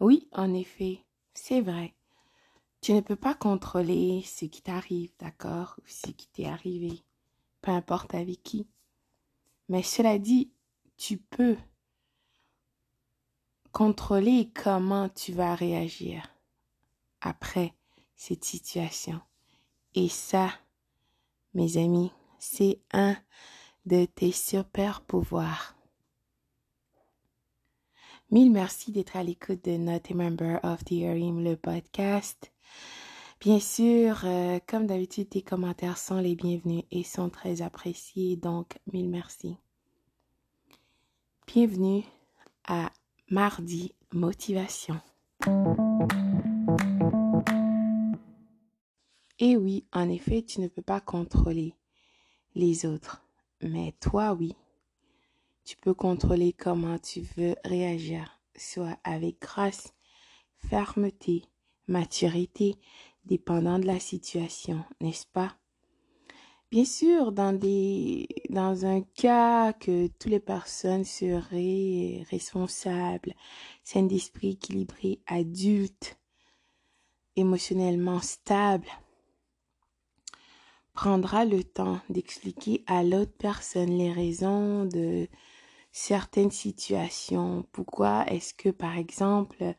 Oui, en effet, c'est vrai. Tu ne peux pas contrôler ce qui t'arrive, d'accord, ou ce qui t'est arrivé, peu importe avec qui. Mais cela dit, tu peux contrôler comment tu vas réagir après cette situation. Et ça, mes amis, c'est un de tes super pouvoirs. Mille merci d'être à l'écoute de Not a Member of the Arim, le podcast. Bien sûr, euh, comme d'habitude, tes commentaires sont les bienvenus et sont très appréciés, donc mille merci. Bienvenue à Mardi Motivation. Et oui, en effet, tu ne peux pas contrôler les autres, mais toi, oui. Tu peux contrôler comment tu veux réagir, soit avec grâce, fermeté, maturité, dépendant de la situation, n'est-ce pas? Bien sûr, dans des, dans un cas que toutes les personnes seraient responsables, saines d'esprit, équilibrées, adultes, émotionnellement stables, prendra le temps d'expliquer à l'autre personne les raisons de certaines situations. Pourquoi est-ce que, par exemple,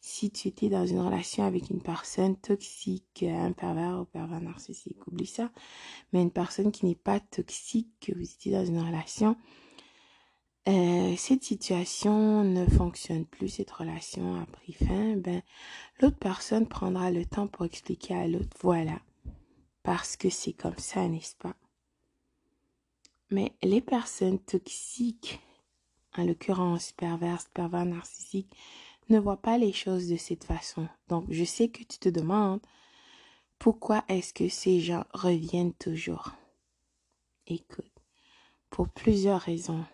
si tu étais dans une relation avec une personne toxique, un pervers ou pervers narcissique, oublie ça, mais une personne qui n'est pas toxique, que vous étiez dans une relation, euh, cette situation ne fonctionne plus, cette relation a pris fin, ben, l'autre personne prendra le temps pour expliquer à l'autre, voilà, parce que c'est comme ça, n'est-ce pas? Mais les personnes toxiques en l'occurrence perverse, pervers narcissique, ne voit pas les choses de cette façon. Donc, je sais que tu te demandes pourquoi est-ce que ces gens reviennent toujours? Écoute, pour plusieurs raisons,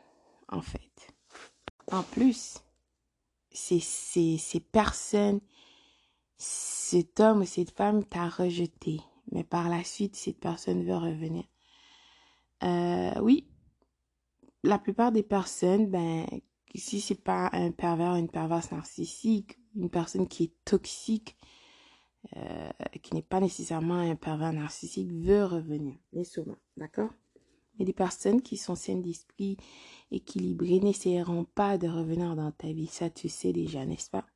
en fait. En plus, c'est ces, ces personnes, cet homme ou cette femme t'a rejeté, mais par la suite, cette personne veut revenir. Euh, oui, la plupart des personnes, ben, si c'est pas un pervers, une perverse narcissique, une personne qui est toxique, euh, qui n'est pas nécessairement un pervers narcissique, veut revenir, mais souvent, d'accord? Mais des personnes qui sont saines d'esprit, équilibrées, n'essaieront pas de revenir dans ta vie, ça tu sais déjà, n'est-ce pas?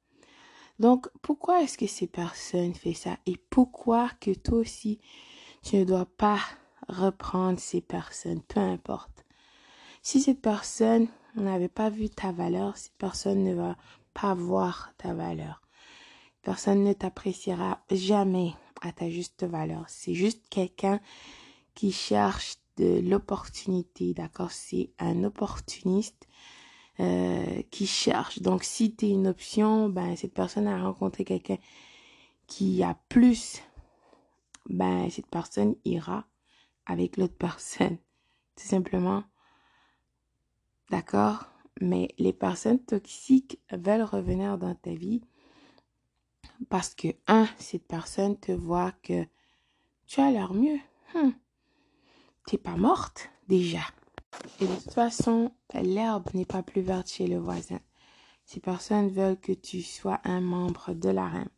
Donc, pourquoi est-ce que ces personnes font ça Et pourquoi que toi aussi, tu ne dois pas reprendre ces personnes, peu importe? Si cette personne n'avait pas vu ta valeur, cette personne ne va pas voir ta valeur. Personne ne t'appréciera jamais à ta juste valeur. C'est juste quelqu'un qui cherche de l'opportunité, d'accord? C'est un opportuniste euh, qui cherche. Donc, si tu es une option, ben, cette personne a rencontré quelqu'un qui a plus, ben, cette personne ira avec l'autre personne. Tout simplement D'accord Mais les personnes toxiques veulent revenir dans ta vie parce que, un, cette personne te voit que tu as l'air mieux. Hum. T'es pas morte déjà. Et de toute façon, l'herbe n'est pas plus verte chez le voisin. Ces personnes veulent que tu sois un membre de la reine.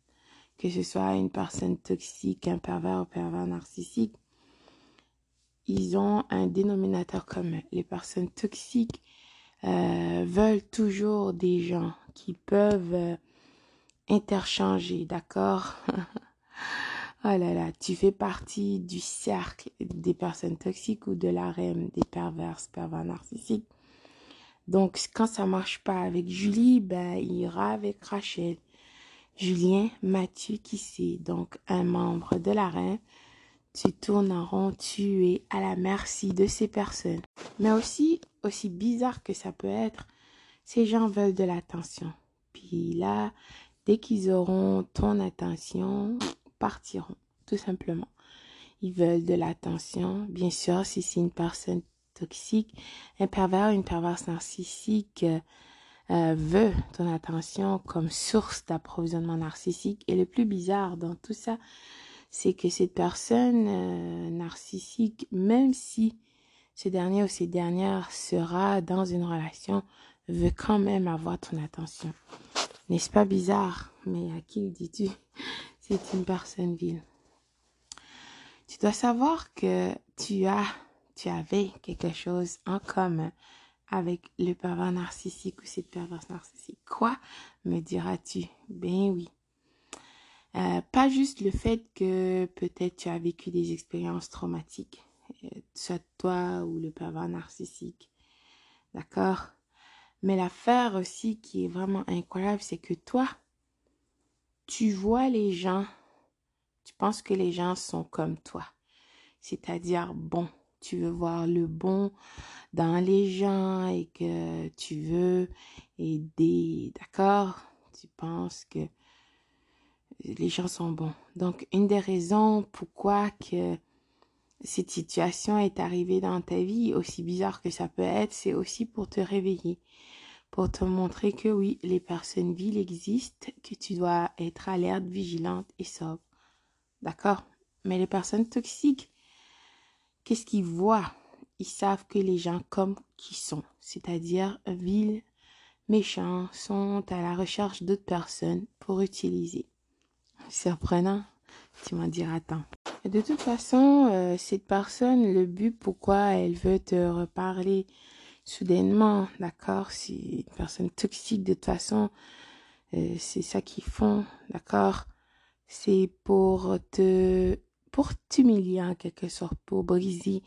Que ce soit une personne toxique, un pervers ou pervers narcissique. Ils ont un dénominateur commun. Les personnes toxiques euh, veulent toujours des gens qui peuvent euh, interchanger, d'accord? Oh là là, tu fais partie du cercle des personnes toxiques ou de l'arène des perverses, pervers narcissiques. Donc, quand ça marche pas avec Julie, ben, il ira avec Rachel. Julien, Mathieu, qui c'est donc un membre de l'arène tu tournes en rond, tu es à la merci de ces personnes. Mais aussi, aussi bizarre que ça peut être, ces gens veulent de l'attention. Puis là, dès qu'ils auront ton attention, partiront, tout simplement. Ils veulent de l'attention. Bien sûr, si c'est une personne toxique, un pervers, une perverse narcissique euh, veut ton attention comme source d'approvisionnement narcissique. Et le plus bizarre dans tout ça, c'est que cette personne euh, narcissique, même si ce dernier ou cette dernière sera dans une relation, veut quand même avoir ton attention. N'est-ce pas bizarre? Mais à qui le dis-tu? C'est une personne vile. Tu dois savoir que tu as, tu avais quelque chose en commun avec le pervers narcissique ou cette perverse narcissique. Quoi? Me diras-tu? Ben oui. Euh, pas juste le fait que peut-être tu as vécu des expériences traumatiques, euh, soit toi ou le pervers narcissique. D'accord? Mais l'affaire aussi qui est vraiment incroyable, c'est que toi, tu vois les gens, tu penses que les gens sont comme toi. C'est-à-dire, bon, tu veux voir le bon dans les gens et que tu veux aider, d'accord? Tu penses que les gens sont bons. Donc, une des raisons pourquoi que cette situation est arrivée dans ta vie, aussi bizarre que ça peut être, c'est aussi pour te réveiller, pour te montrer que oui, les personnes viles existent, que tu dois être alerte, vigilante et sobre. D'accord? Mais les personnes toxiques, Qu'est-ce qu'ils voient? Ils savent que les gens comme qui sont, c'est-à-dire vils, méchants, sont à la recherche d'autres personnes pour utiliser. Surprenant, tu m'en diras tant. De toute façon, euh, cette personne, le but pourquoi elle veut te reparler soudainement, d'accord? C'est une personne toxique, de toute façon, euh, c'est ça qu'ils font, d'accord? C'est pour te pour t'humilier en quelque sorte, pour briser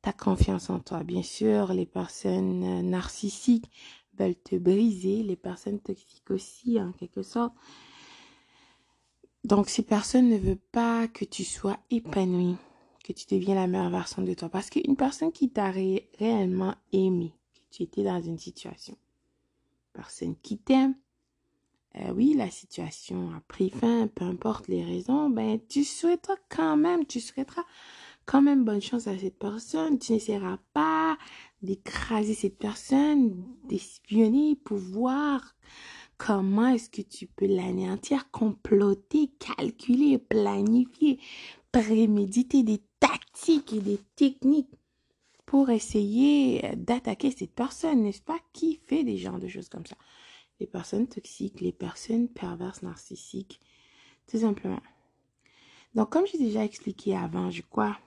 ta confiance en toi. Bien sûr, les personnes euh, narcissiques veulent te briser, les personnes toxiques aussi en quelque sorte. Donc ces personnes ne veulent pas que tu sois épanoui, que tu deviens la meilleure version de toi. Parce qu'une personne qui t'a réellement aimé, que tu étais dans une situation, personne qui t'aime, euh, oui, la situation a pris fin, peu importe les raisons, ben, tu souhaiteras quand même, tu souhaiteras quand même bonne chance à cette personne. Tu n'essaieras pas d'écraser cette personne, d'espionner pour voir comment est-ce que tu peux l'anéantir, comploter, calculer, planifier, préméditer des tactiques et des techniques pour essayer d'attaquer cette personne, n'est-ce pas? Qui fait des genres de choses comme ça? les personnes toxiques, les personnes perverses narcissiques, tout simplement. Donc, comme j'ai déjà expliqué avant, je crois,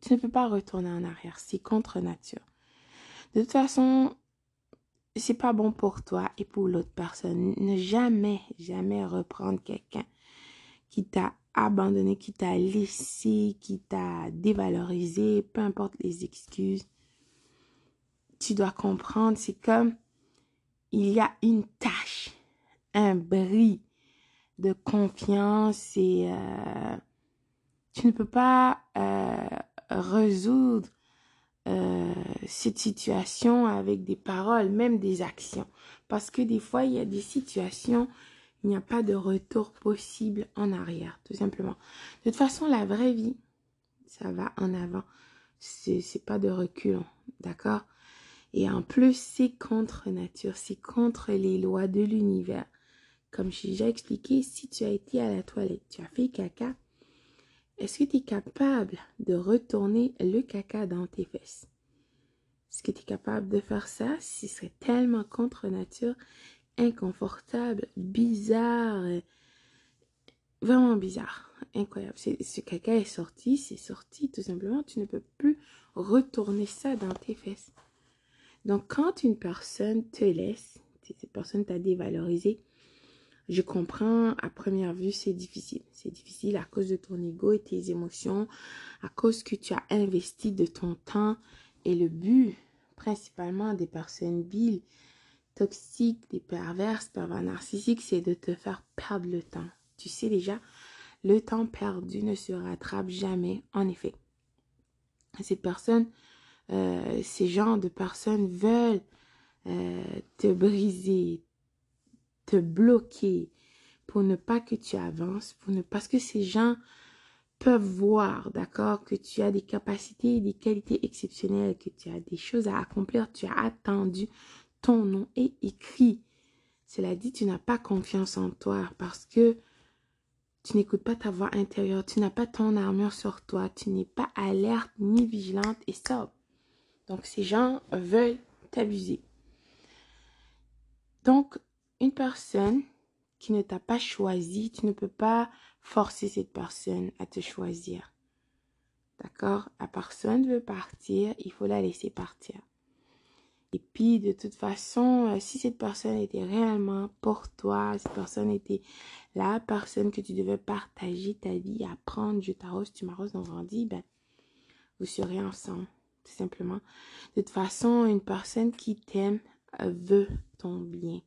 tu ne peux pas retourner en arrière. C'est contre nature. De toute façon, c'est pas bon pour toi et pour l'autre personne. Ne jamais, jamais reprendre quelqu'un qui t'a abandonné, qui t'a laissé, qui t'a dévalorisé, peu importe les excuses. Tu dois comprendre, c'est comme il y a une tâche, un bris de confiance et euh, tu ne peux pas euh, résoudre euh, cette situation avec des paroles, même des actions. Parce que des fois, il y a des situations, il n'y a pas de retour possible en arrière, tout simplement. De toute façon, la vraie vie, ça va en avant. C'est pas de recul, d'accord? Et en plus, c'est contre nature, c'est contre les lois de l'univers. Comme j'ai déjà expliqué, si tu as été à la toilette, tu as fait caca, est-ce que tu es capable de retourner le caca dans tes fesses? Est-ce que tu es capable de faire ça? Ce serait tellement contre nature, inconfortable, bizarre, vraiment bizarre, incroyable. Ce caca est sorti, c'est sorti, tout simplement. Tu ne peux plus retourner ça dans tes fesses. Donc, quand une personne te laisse, si cette personne t'a dévalorisé, je comprends, à première vue, c'est difficile. C'est difficile à cause de ton ego et tes émotions, à cause que tu as investi de ton temps et le but, principalement des personnes viles, toxiques, des perverses, pervers narcissiques, c'est de te faire perdre le temps. Tu sais déjà, le temps perdu ne se rattrape jamais, en effet. Cette personne euh, ces gens de personnes veulent euh, te briser, te bloquer pour ne pas que tu avances, pour ne parce que ces gens peuvent voir, d'accord, que tu as des capacités, des qualités exceptionnelles, que tu as des choses à accomplir, tu as attendu, ton nom est écrit. Cela dit, tu n'as pas confiance en toi parce que tu n'écoutes pas ta voix intérieure, tu n'as pas ton armure sur toi, tu n'es pas alerte ni vigilante et sobre. Donc, ces gens veulent t'abuser. Donc, une personne qui ne t'a pas choisi, tu ne peux pas forcer cette personne à te choisir. D'accord? La personne veut partir, il faut la laisser partir. Et puis, de toute façon, euh, si cette personne était réellement pour toi, cette personne était la personne que tu devais partager ta vie, apprendre, je t'arrose, tu m'arroses, on grandit, ben, vous serez ensemble, tout simplement. De toute façon, une personne qui t'aime euh, veut ton bien.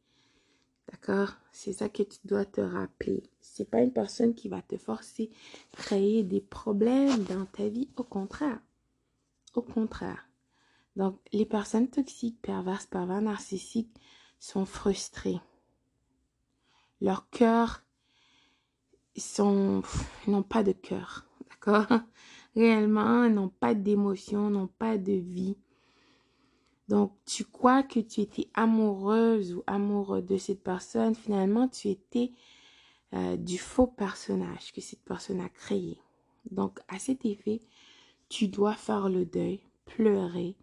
D'accord? C'est ça que tu dois te rappeler. C'est pas une personne qui va te forcer à créer des problèmes dans ta vie. Au contraire. Au contraire. Donc, les personnes toxiques, perverses, pervers, narcissiques sont frustrées. Leur cœur, sont, n'ont pas de cœur. D'accord? Réellement, n'ont pas d'émotion, n'ont pas de vie. Donc, tu crois que tu étais amoureuse ou amoureux de cette personne. Finalement, tu étais euh, du faux personnage que cette personne a créé. Donc, à cet effet, tu dois faire le deuil, pleurer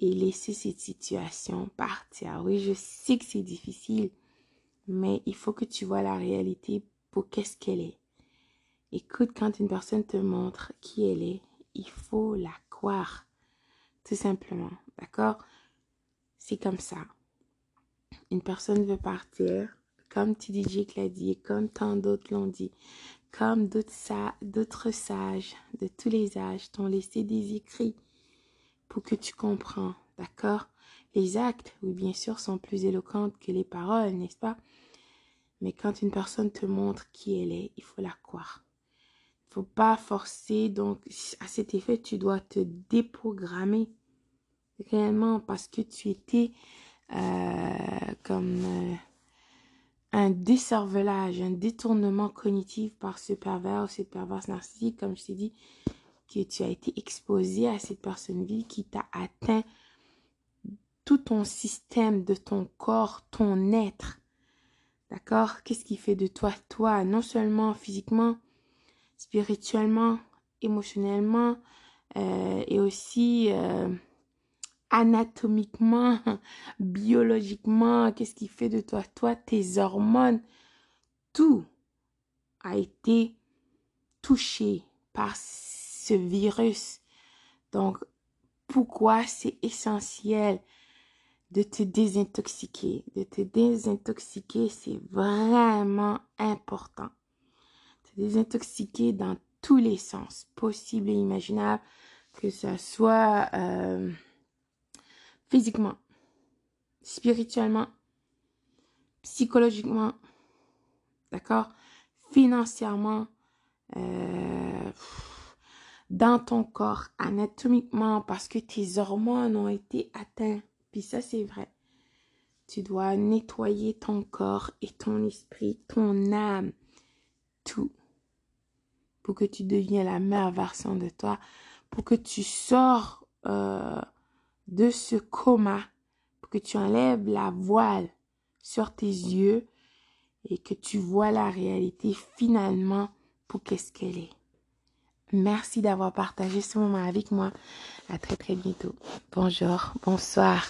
et laisser cette situation partir. Oui, je sais que c'est difficile, mais il faut que tu vois la réalité pour qu'est-ce qu'elle est. Écoute, quand une personne te montre qui elle est, il faut la croire. Tout simplement. D'accord? C'est comme ça. Une personne veut partir, comme TDJ l'a dit, comme tant d'autres l'ont dit, comme d'autres sages de tous les âges t'ont laissé des écrits pour que tu comprends. D'accord? Les actes, oui, bien sûr, sont plus éloquents que les paroles, n'est-ce pas? Mais quand une personne te montre qui elle est, il faut la croire. Il faut pas forcer. Donc, à cet effet, tu dois te déprogrammer réellement parce que tu étais euh, comme euh, un décervelage, un détournement cognitif par ce pervers ou cette perverse narcissique, comme je t'ai dit, que tu as été exposé à cette personne vie qui t'a atteint tout ton système de ton corps, ton être. D'accord? Qu'est-ce qui fait de toi toi, non seulement physiquement, spirituellement, émotionnellement, euh, et aussi anatomiquement, biologiquement, qu'est-ce qui fait de toi, toi, tes hormones, tout a été touché par ce virus. Donc, pourquoi c'est essentiel de te désintoxiquer? De te désintoxiquer, c'est vraiment important. Te désintoxiquer dans tous les sens possibles et imaginables, que ce soit... Euh, physiquement, spirituellement, psychologiquement, d'accord, financièrement, euh, dans ton corps, anatomiquement, parce que tes hormones ont été atteintes. Puis ça, c'est vrai. Tu dois nettoyer ton corps et ton esprit, ton âme, tout, pour que tu deviennes la meilleure version de toi, pour que tu sors euh, de ce coma pour que tu enlèves la voile sur tes yeux et que tu vois la réalité finalement pour qu'est-ce qu'elle est. Merci d'avoir partagé ce moment avec moi. À très très bientôt. Bonjour, bonsoir.